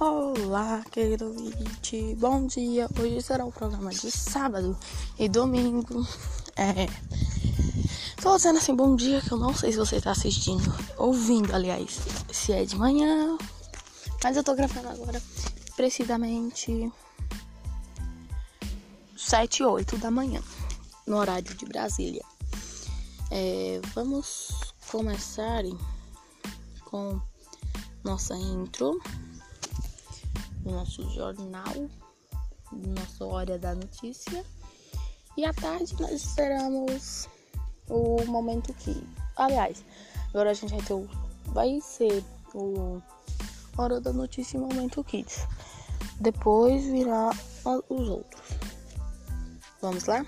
Olá, querido ouvinte, bom dia. Hoje será o programa de sábado e domingo. É. Tô dizendo assim, bom dia, que eu não sei se você tá assistindo, ouvindo, aliás, se é de manhã. Mas eu tô gravando agora, precisamente 7 e 8 da manhã, no horário de Brasília. É, vamos começar com nossa intro do nosso jornal, do nosso Hora da Notícia. E à tarde nós esperamos o momento que. Aliás, agora a gente vai ter o. Vai ser o Hora da Notícia e Momento Kids. Depois virá os outros. Vamos lá?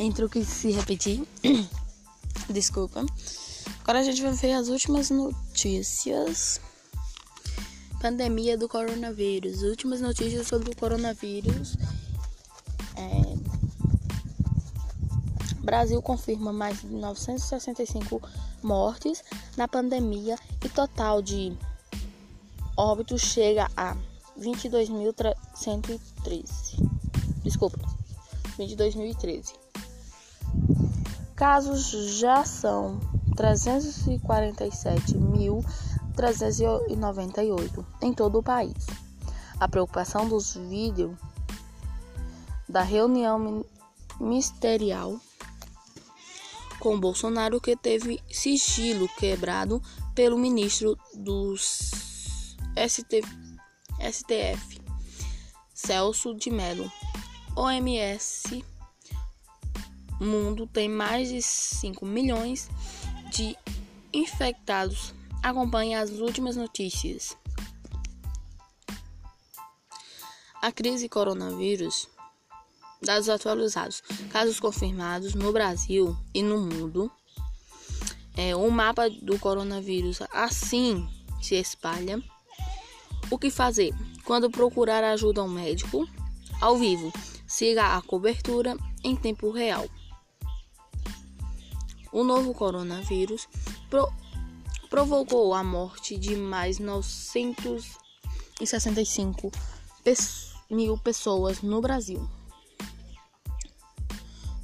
A intro que se repetir. Desculpa. Agora a gente vai ver as últimas notícias. Pandemia do coronavírus. Últimas notícias sobre o coronavírus. É... Brasil confirma mais de 965 mortes na pandemia e total de óbitos chega a 22.113. Desculpa, 22.013. Casos já são 347.398 em todo o país. A preocupação dos vídeos da reunião ministerial com Bolsonaro que teve sigilo quebrado pelo ministro dos ST, STF, Celso de Mello. OMS mundo tem mais de 5 milhões de infectados. Acompanhe as últimas notícias. A crise coronavírus. Dados atualizados. Casos confirmados no Brasil e no mundo. É, o mapa do coronavírus assim se espalha. O que fazer? Quando procurar ajuda ao médico? Ao vivo. Siga a cobertura em tempo real o novo coronavírus pro provocou a morte de mais 965 mil pessoas no Brasil.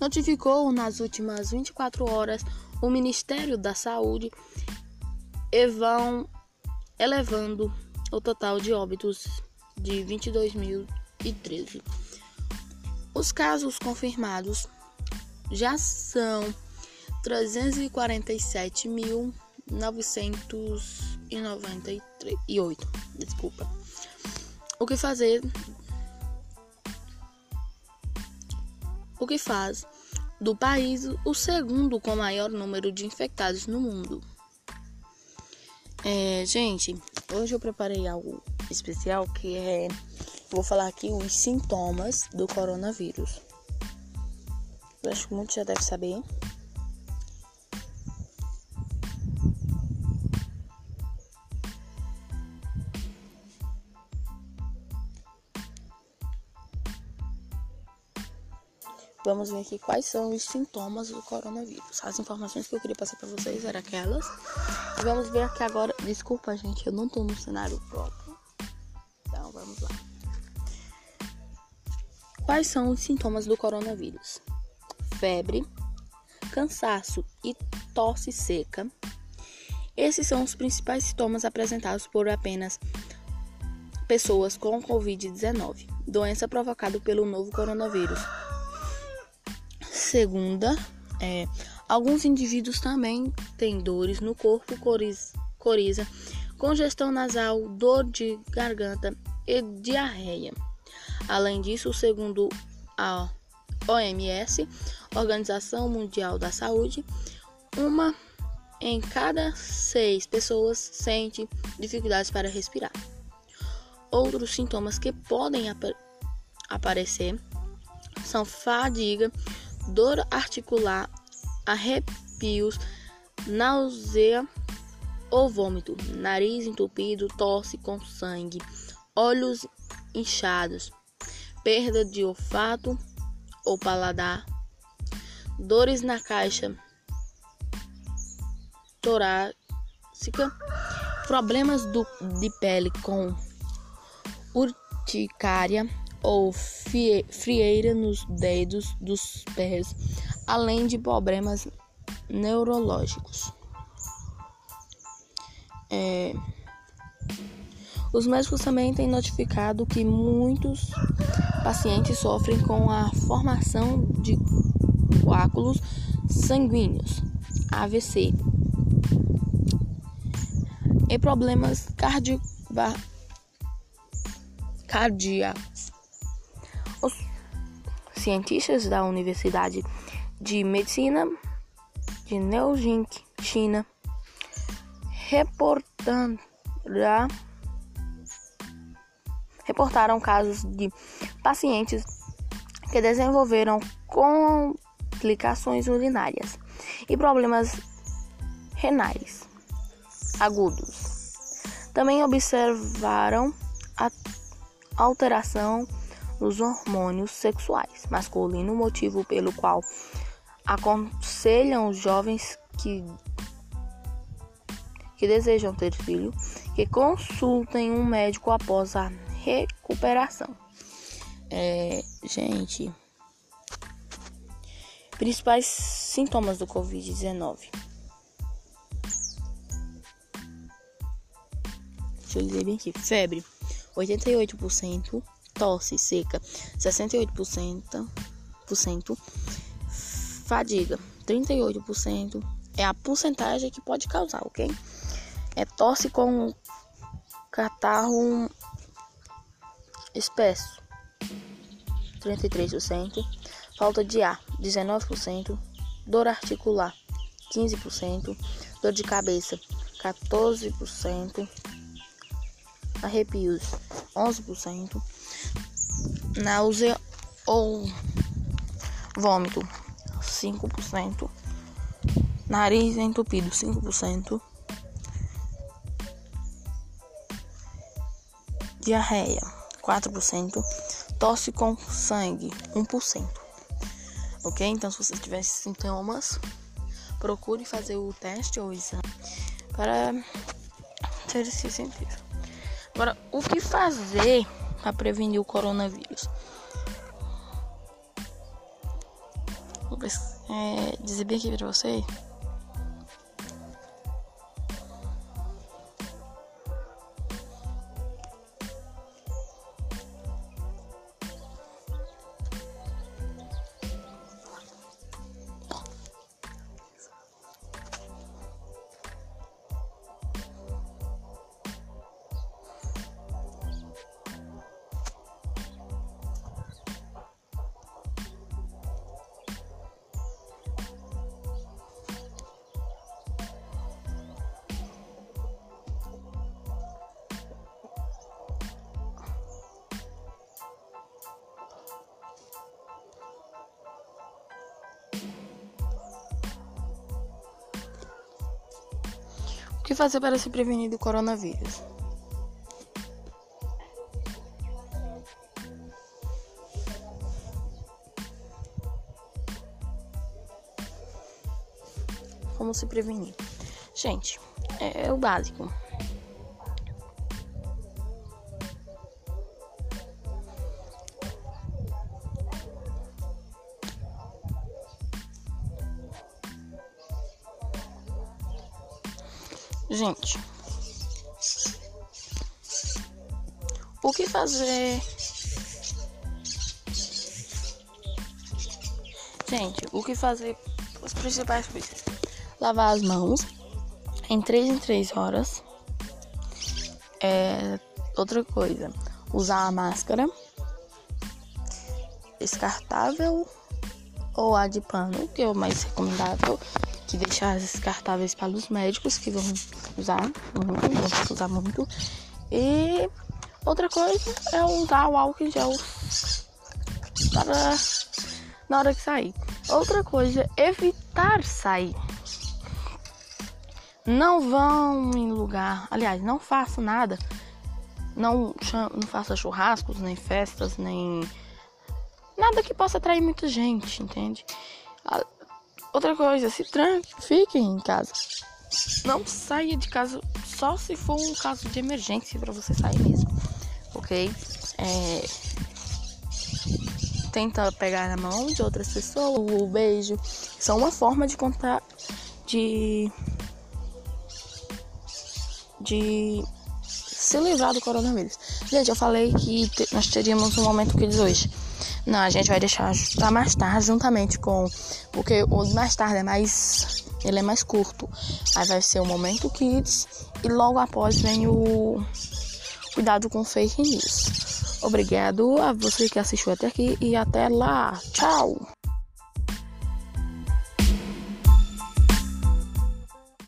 Notificou nas últimas 24 horas o Ministério da Saúde, elevando o total de óbitos de 22.013. Os casos confirmados já são 347.998. Desculpa. O que fazer? O que faz do país o segundo com maior número de infectados no mundo? É, gente, hoje eu preparei algo especial que é. Vou falar aqui os sintomas do coronavírus. Eu acho que muitos já devem saber. Vamos ver aqui quais são os sintomas do coronavírus. As informações que eu queria passar para vocês eram aquelas. Vamos ver aqui agora. Desculpa, gente, eu não tô no cenário próprio. Então, vamos lá. Quais são os sintomas do coronavírus? Febre, cansaço e tosse seca. Esses são os principais sintomas apresentados por apenas pessoas com Covid-19, doença provocada pelo novo coronavírus. Segunda, é, alguns indivíduos também têm dores no corpo, coriza, coriza, congestão nasal, dor de garganta e diarreia. Além disso, segundo a OMS, Organização Mundial da Saúde, uma em cada seis pessoas sente dificuldades para respirar. Outros sintomas que podem ap aparecer são fadiga, dor articular, arrepios, náusea ou vômito, nariz entupido, tosse com sangue, olhos inchados, perda de olfato ou paladar, dores na caixa torácica, problemas do, de pele com urticária ou frieira nos dedos dos pés, além de problemas neurológicos. É, os médicos também têm notificado que muitos pacientes sofrem com a formação de coágulos sanguíneos, AVC, e problemas cardio cardíacos. Cientistas da Universidade de Medicina de Neujing, China, reportaram casos de pacientes que desenvolveram complicações urinárias e problemas renais agudos. Também observaram a alteração nos hormônios sexuais masculinos, motivo pelo qual aconselham os jovens que que desejam ter filho que consultem um médico após a recuperação. É, gente, principais sintomas do Covid-19. Deixa eu ler bem aqui: febre, 88%, tosse seca, 68%, fadiga, 38%. É a porcentagem que pode causar, ok? É tosse com catarro espesso, 33%, falta de ar, 19%, dor articular, 15%, dor de cabeça, 14%, arrepios, 11%, náusea ou vômito, 5%, nariz entupido, 5%, diarreia, 4%, tosse com sangue, 1%. Ok? Então, se você tiver sintomas, procure fazer o teste ou o exame para ter esse sentido. Agora, o que fazer para prevenir o coronavírus? É, dizer bem aqui para você. Que fazer para se prevenir do coronavírus? Como se prevenir? Gente, é, é o básico. Gente, o que fazer? Gente, o que fazer? As principais coisas: lavar as mãos em 3 em 3 horas. É, outra coisa, usar a máscara descartável ou a de pano, que é o mais recomendável, que deixar descartáveis para os médicos que vão usar muito, vão usar muito. E outra coisa é usar o álcool em gel para na hora que sair. Outra coisa, evitar sair. Não vão em lugar, aliás, não faça nada. Não, não faça churrascos, nem festas, nem nada que possa atrair muita gente, entende? Outra coisa, se tranque, fiquem em casa. Não saia de casa só se for um caso de emergência para você sair mesmo, ok? É... Tenta pegar na mão de outras pessoas, o beijo, são uma forma de contar, de de se livrar do coronavírus. Gente, eu falei que nós teríamos um momento diz hoje. Não, a gente vai deixar para mais tarde, juntamente com. Porque o mais tarde é mais. Ele é mais curto. Aí vai ser o Momento Kids. E logo após vem o. Cuidado com fake news. Obrigado a você que assistiu até aqui e até lá. Tchau!